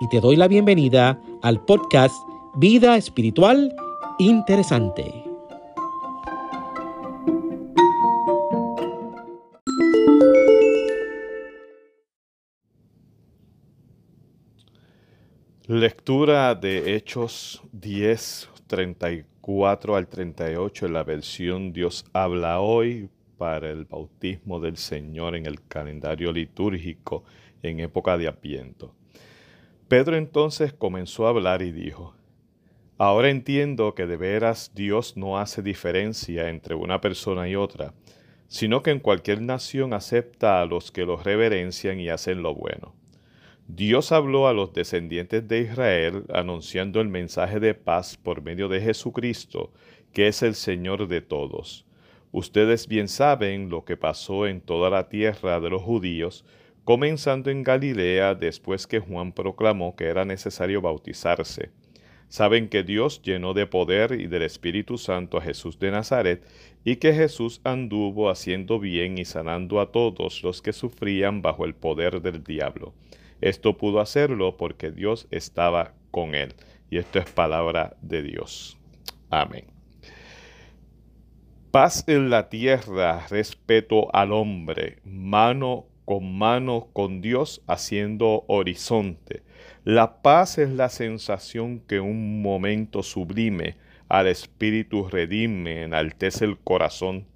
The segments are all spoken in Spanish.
y te doy la bienvenida al podcast Vida Espiritual Interesante. Lectura de Hechos 10, 34 al 38 en la versión Dios habla hoy para el bautismo del Señor en el calendario litúrgico en época de Apiento. Pedro entonces comenzó a hablar y dijo, Ahora entiendo que de veras Dios no hace diferencia entre una persona y otra, sino que en cualquier nación acepta a los que los reverencian y hacen lo bueno. Dios habló a los descendientes de Israel anunciando el mensaje de paz por medio de Jesucristo, que es el Señor de todos. Ustedes bien saben lo que pasó en toda la tierra de los judíos, comenzando en Galilea después que Juan proclamó que era necesario bautizarse. Saben que Dios llenó de poder y del Espíritu Santo a Jesús de Nazaret y que Jesús anduvo haciendo bien y sanando a todos los que sufrían bajo el poder del diablo. Esto pudo hacerlo porque Dios estaba con él. Y esto es palabra de Dios. Amén. Paz en la tierra, respeto al hombre, mano con mano con Dios haciendo horizonte. La paz es la sensación que un momento sublime al espíritu redime, enaltece el corazón.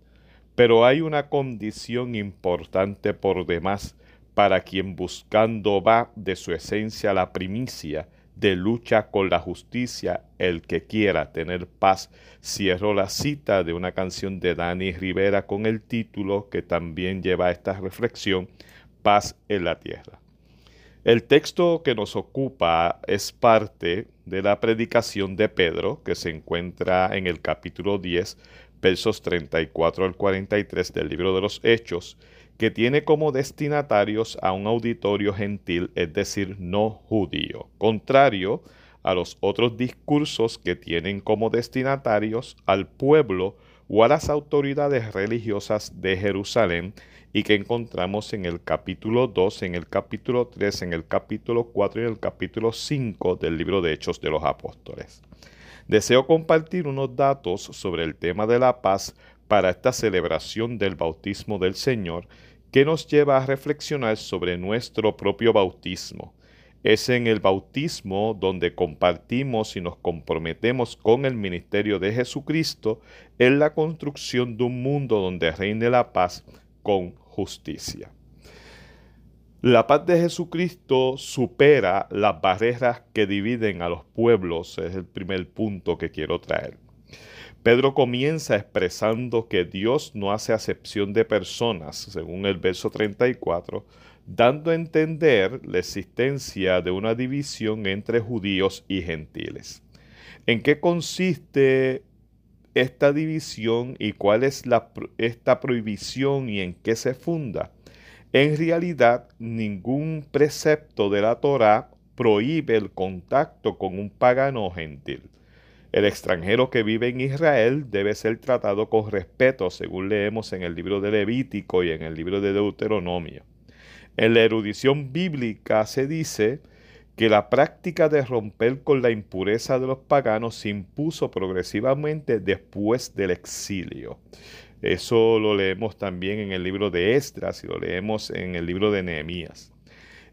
Pero hay una condición importante por demás para quien buscando va de su esencia la primicia, de lucha con la justicia, el que quiera tener paz. Cierro la cita de una canción de Dani Rivera con el título que también lleva esta reflexión, Paz en la Tierra. El texto que nos ocupa es parte de la predicación de Pedro que se encuentra en el capítulo 10, versos 34 al 43 del libro de los Hechos que tiene como destinatarios a un auditorio gentil, es decir, no judío, contrario a los otros discursos que tienen como destinatarios al pueblo o a las autoridades religiosas de Jerusalén y que encontramos en el capítulo 2, en el capítulo 3, en el capítulo 4 y en el capítulo 5 del libro de Hechos de los Apóstoles. Deseo compartir unos datos sobre el tema de la paz para esta celebración del bautismo del Señor que nos lleva a reflexionar sobre nuestro propio bautismo. Es en el bautismo donde compartimos y nos comprometemos con el ministerio de Jesucristo en la construcción de un mundo donde reine la paz con justicia. La paz de Jesucristo supera las barreras que dividen a los pueblos, es el primer punto que quiero traer. Pedro comienza expresando que Dios no hace acepción de personas, según el verso 34, dando a entender la existencia de una división entre judíos y gentiles. ¿En qué consiste esta división y cuál es la, esta prohibición y en qué se funda? En realidad, ningún precepto de la Torá prohíbe el contacto con un pagano gentil. El extranjero que vive en Israel debe ser tratado con respeto, según leemos en el libro de Levítico y en el libro de Deuteronomio. En la erudición bíblica se dice que la práctica de romper con la impureza de los paganos se impuso progresivamente después del exilio. Eso lo leemos también en el libro de Esdras y lo leemos en el libro de Nehemías.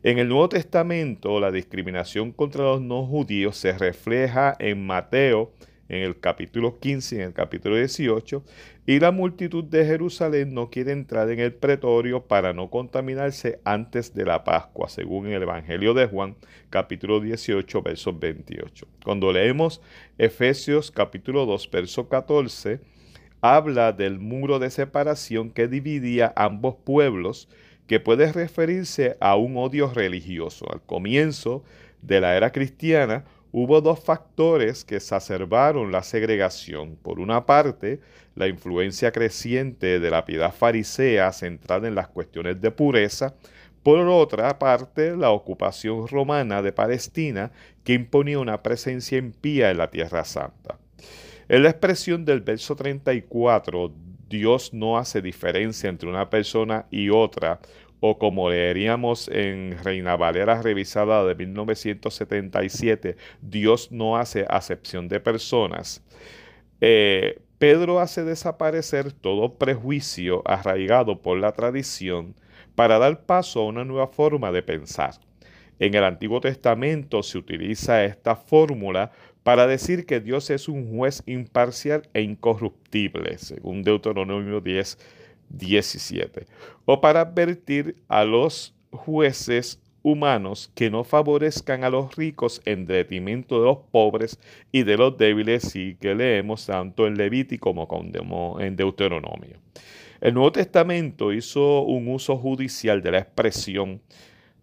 En el Nuevo Testamento, la discriminación contra los no judíos se refleja en Mateo, en el capítulo 15 y en el capítulo 18, y la multitud de Jerusalén no quiere entrar en el pretorio para no contaminarse antes de la Pascua, según el Evangelio de Juan, capítulo 18, verso 28. Cuando leemos Efesios capítulo 2, verso 14, habla del muro de separación que dividía ambos pueblos, que puede referirse a un odio religioso. Al comienzo de la era cristiana, hubo dos factores que exacerbaron la segregación. Por una parte, la influencia creciente de la piedad farisea centrada en las cuestiones de pureza. Por otra parte, la ocupación romana de Palestina que imponía una presencia impía en la Tierra Santa. En la expresión del verso 34, Dios no hace diferencia entre una persona y otra, o como leeríamos en Reina Valera revisada de 1977, Dios no hace acepción de personas. Eh, Pedro hace desaparecer todo prejuicio arraigado por la tradición para dar paso a una nueva forma de pensar. En el Antiguo Testamento se utiliza esta fórmula para decir que Dios es un juez imparcial e incorruptible, según Deuteronomio 10, 17, o para advertir a los jueces humanos que no favorezcan a los ricos en detrimento de los pobres y de los débiles, y que leemos tanto en Levítico como en Deuteronomio. El Nuevo Testamento hizo un uso judicial de la expresión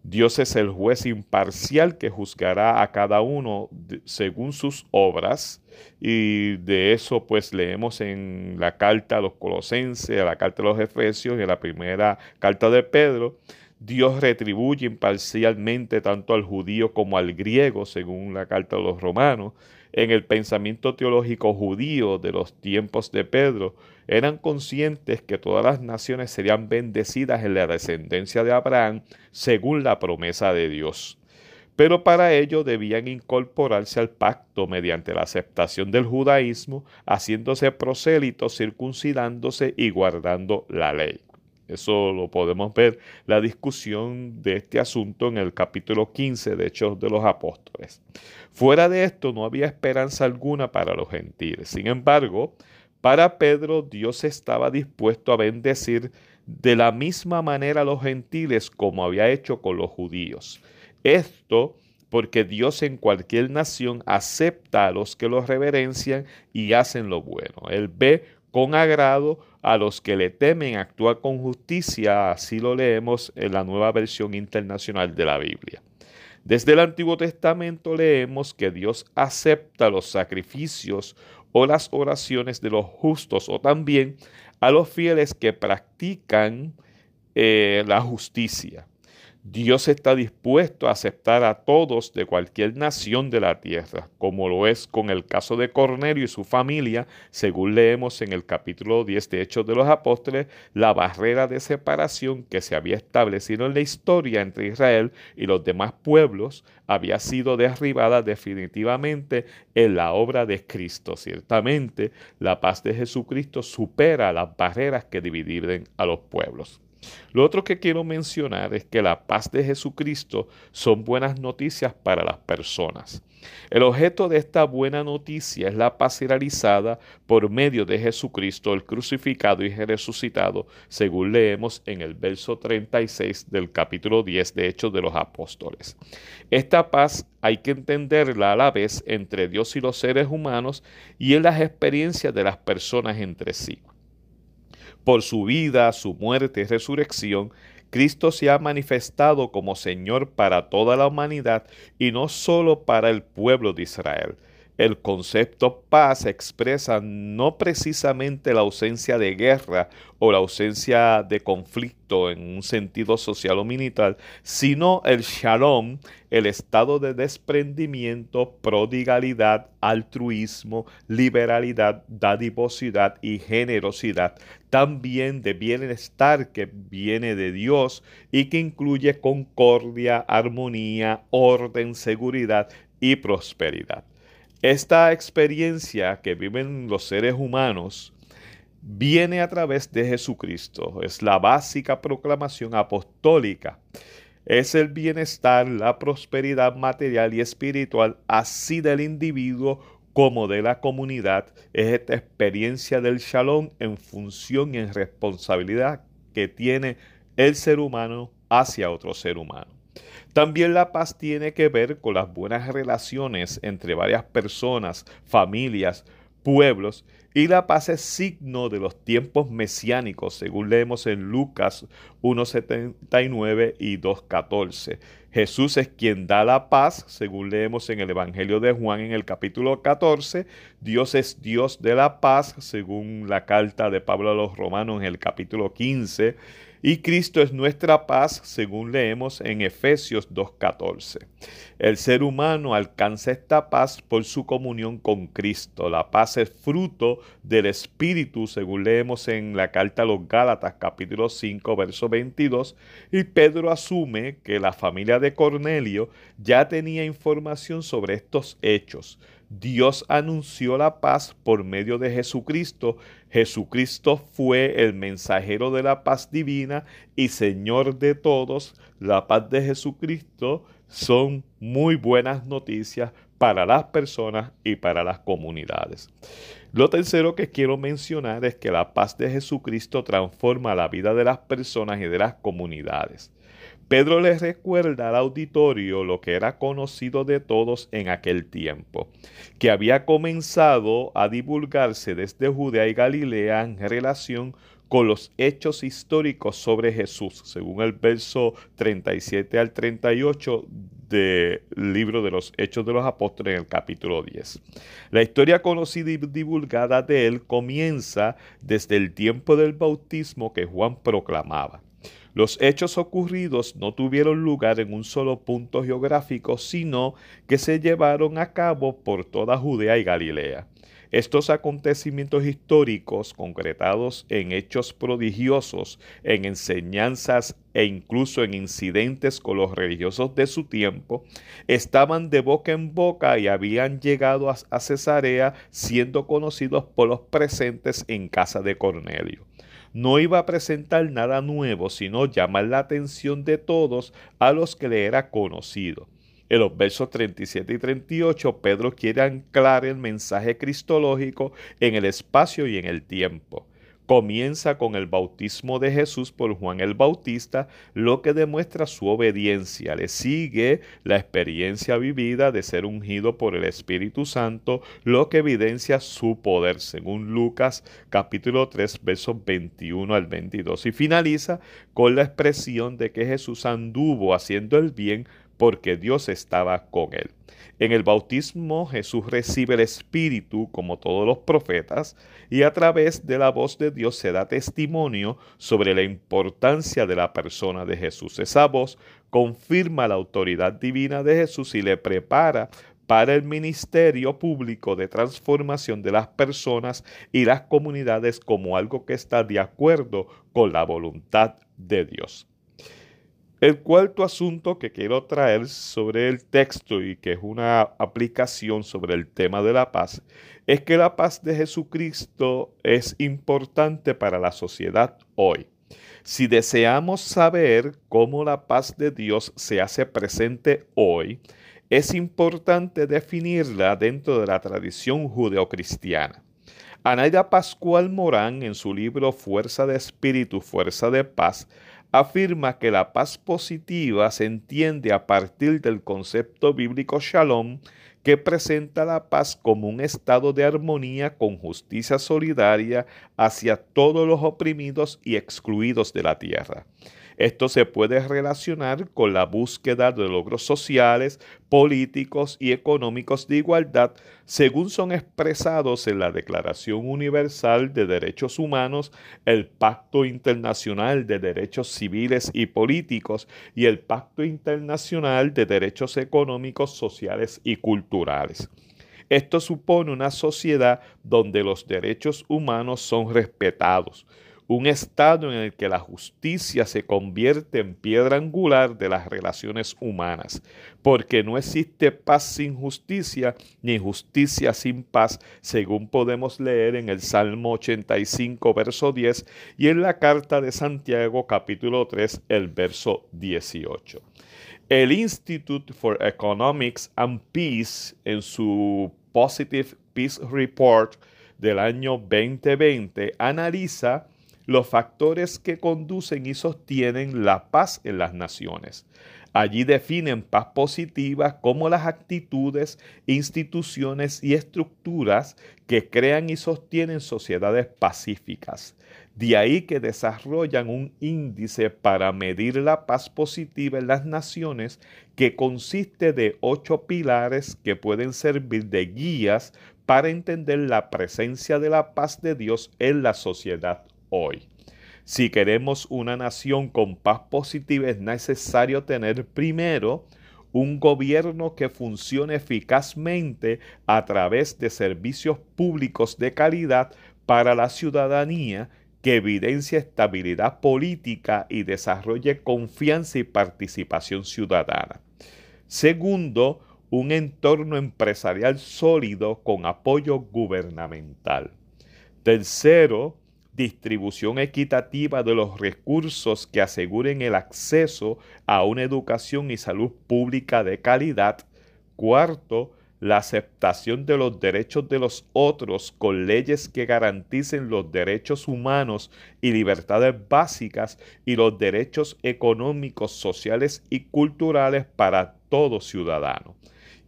Dios es el juez imparcial que juzgará a cada uno según sus obras. Y de eso pues leemos en la carta a los colosenses, a la carta a los efesios y en la primera carta de Pedro. Dios retribuye imparcialmente tanto al judío como al griego, según la carta de los romanos. En el pensamiento teológico judío de los tiempos de Pedro, eran conscientes que todas las naciones serían bendecidas en la descendencia de Abraham según la promesa de Dios. Pero para ello debían incorporarse al pacto mediante la aceptación del judaísmo, haciéndose prosélitos, circuncidándose y guardando la ley. Eso lo podemos ver, la discusión de este asunto en el capítulo 15 de Hechos de los Apóstoles. Fuera de esto no había esperanza alguna para los gentiles. Sin embargo, para Pedro, Dios estaba dispuesto a bendecir de la misma manera a los gentiles como había hecho con los judíos. Esto porque Dios en cualquier nación acepta a los que los reverencian y hacen lo bueno. Él ve con agrado a los que le temen, actúa con justicia, así lo leemos en la nueva versión internacional de la Biblia. Desde el Antiguo Testamento leemos que Dios acepta los sacrificios o las oraciones de los justos o también a los fieles que practican eh, la justicia. Dios está dispuesto a aceptar a todos de cualquier nación de la tierra, como lo es con el caso de Cornelio y su familia, según leemos en el capítulo 10 de Hechos de los Apóstoles, la barrera de separación que se había establecido en la historia entre Israel y los demás pueblos había sido derribada definitivamente en la obra de Cristo. Ciertamente, la paz de Jesucristo supera las barreras que dividen a los pueblos. Lo otro que quiero mencionar es que la paz de Jesucristo son buenas noticias para las personas. El objeto de esta buena noticia es la paz realizada por medio de Jesucristo, el crucificado y resucitado, según leemos en el verso 36 del capítulo 10 de Hechos de los Apóstoles. Esta paz hay que entenderla a la vez entre Dios y los seres humanos y en las experiencias de las personas entre sí. Por su vida, su muerte y resurrección, Cristo se ha manifestado como Señor para toda la humanidad y no solo para el pueblo de Israel. El concepto paz expresa no precisamente la ausencia de guerra o la ausencia de conflicto en un sentido social o militar, sino el shalom, el estado de desprendimiento, prodigalidad, altruismo, liberalidad, dadivosidad y generosidad, también de bienestar que viene de Dios y que incluye concordia, armonía, orden, seguridad y prosperidad. Esta experiencia que viven los seres humanos viene a través de Jesucristo. Es la básica proclamación apostólica. Es el bienestar, la prosperidad material y espiritual, así del individuo como de la comunidad. Es esta experiencia del shalom en función y en responsabilidad que tiene el ser humano hacia otro ser humano. También la paz tiene que ver con las buenas relaciones entre varias personas, familias, pueblos y la paz es signo de los tiempos mesiánicos, según leemos en Lucas 1.79 y 2.14. Jesús es quien da la paz, según leemos en el Evangelio de Juan en el capítulo 14. Dios es Dios de la paz, según la carta de Pablo a los Romanos en el capítulo 15 y Cristo es nuestra paz, según leemos en Efesios 2.14. El ser humano alcanza esta paz por su comunión con Cristo. La paz es fruto del Espíritu, según leemos en la carta a los Gálatas capítulo 5, verso 22. Y Pedro asume que la familia de Cornelio ya tenía información sobre estos hechos. Dios anunció la paz por medio de Jesucristo. Jesucristo fue el mensajero de la paz divina y Señor de todos. La paz de Jesucristo son muy buenas noticias para las personas y para las comunidades. Lo tercero que quiero mencionar es que la paz de Jesucristo transforma la vida de las personas y de las comunidades. Pedro les recuerda al auditorio lo que era conocido de todos en aquel tiempo, que había comenzado a divulgarse desde Judea y Galilea en relación con los hechos históricos sobre Jesús, según el verso 37 al 38 del libro de los Hechos de los Apóstoles en el capítulo 10. La historia conocida y divulgada de él comienza desde el tiempo del bautismo que Juan proclamaba. Los hechos ocurridos no tuvieron lugar en un solo punto geográfico, sino que se llevaron a cabo por toda Judea y Galilea. Estos acontecimientos históricos, concretados en hechos prodigiosos, en enseñanzas e incluso en incidentes con los religiosos de su tiempo, estaban de boca en boca y habían llegado a Cesarea siendo conocidos por los presentes en casa de Cornelio no iba a presentar nada nuevo, sino llamar la atención de todos a los que le era conocido. En los versos 37 y 38, Pedro quiere anclar el mensaje cristológico en el espacio y en el tiempo comienza con el bautismo de Jesús por Juan el Bautista, lo que demuestra su obediencia. Le sigue la experiencia vivida de ser ungido por el Espíritu Santo, lo que evidencia su poder, según Lucas capítulo 3, versos 21 al 22. Y finaliza con la expresión de que Jesús anduvo haciendo el bien porque Dios estaba con él. En el bautismo Jesús recibe el Espíritu como todos los profetas y a través de la voz de Dios se da testimonio sobre la importancia de la persona de Jesús. Esa voz confirma la autoridad divina de Jesús y le prepara para el ministerio público de transformación de las personas y las comunidades como algo que está de acuerdo con la voluntad de Dios. El cuarto asunto que quiero traer sobre el texto y que es una aplicación sobre el tema de la paz es que la paz de Jesucristo es importante para la sociedad hoy. Si deseamos saber cómo la paz de Dios se hace presente hoy, es importante definirla dentro de la tradición judeocristiana. Anaida Pascual Morán, en su libro Fuerza de Espíritu, Fuerza de Paz, afirma que la paz positiva se entiende a partir del concepto bíblico shalom que presenta la paz como un estado de armonía con justicia solidaria hacia todos los oprimidos y excluidos de la tierra. Esto se puede relacionar con la búsqueda de logros sociales, políticos y económicos de igualdad, según son expresados en la Declaración Universal de Derechos Humanos, el Pacto Internacional de Derechos Civiles y Políticos y el Pacto Internacional de Derechos Económicos, Sociales y Culturales. Esto supone una sociedad donde los derechos humanos son respetados, un estado en el que la justicia se convierte en piedra angular de las relaciones humanas, porque no existe paz sin justicia, ni justicia sin paz, según podemos leer en el Salmo 85, verso 10, y en la carta de Santiago, capítulo 3, el verso 18. El Institute for Economics and Peace, en su Positive Peace Report del año 2020, analiza los factores que conducen y sostienen la paz en las naciones. Allí definen paz positiva como las actitudes, instituciones y estructuras que crean y sostienen sociedades pacíficas. De ahí que desarrollan un índice para medir la paz positiva en las naciones que consiste de ocho pilares que pueden servir de guías para entender la presencia de la paz de Dios en la sociedad hoy. Si queremos una nación con paz positiva es necesario tener primero un gobierno que funcione eficazmente a través de servicios públicos de calidad para la ciudadanía que evidencie estabilidad política y desarrolle confianza y participación ciudadana. Segundo, un entorno empresarial sólido con apoyo gubernamental. Tercero, distribución equitativa de los recursos que aseguren el acceso a una educación y salud pública de calidad. Cuarto, la aceptación de los derechos de los otros con leyes que garanticen los derechos humanos y libertades básicas y los derechos económicos, sociales y culturales para todo ciudadano.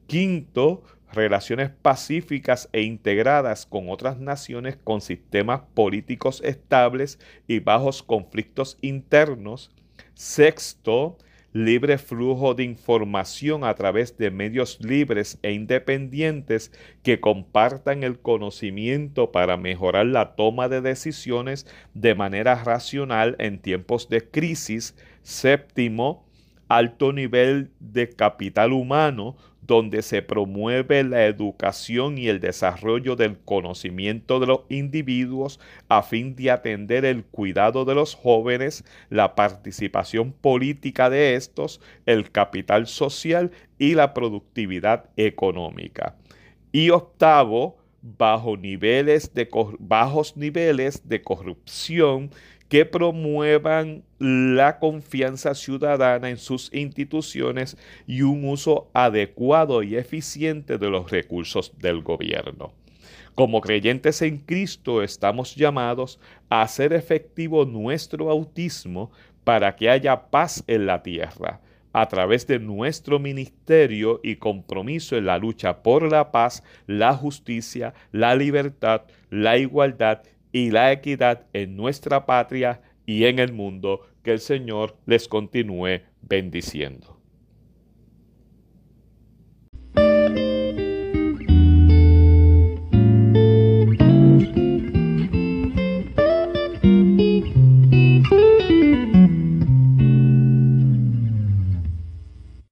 Quinto, relaciones pacíficas e integradas con otras naciones con sistemas políticos estables y bajos conflictos internos. Sexto, libre flujo de información a través de medios libres e independientes que compartan el conocimiento para mejorar la toma de decisiones de manera racional en tiempos de crisis. Séptimo, alto nivel de capital humano donde se promueve la educación y el desarrollo del conocimiento de los individuos a fin de atender el cuidado de los jóvenes, la participación política de estos, el capital social y la productividad económica. Y octavo, bajo niveles de, bajos niveles de corrupción que promuevan la confianza ciudadana en sus instituciones y un uso adecuado y eficiente de los recursos del gobierno. Como creyentes en Cristo estamos llamados a hacer efectivo nuestro bautismo para que haya paz en la tierra a través de nuestro ministerio y compromiso en la lucha por la paz, la justicia, la libertad, la igualdad y la equidad en nuestra patria y en el mundo. Que el Señor les continúe bendiciendo.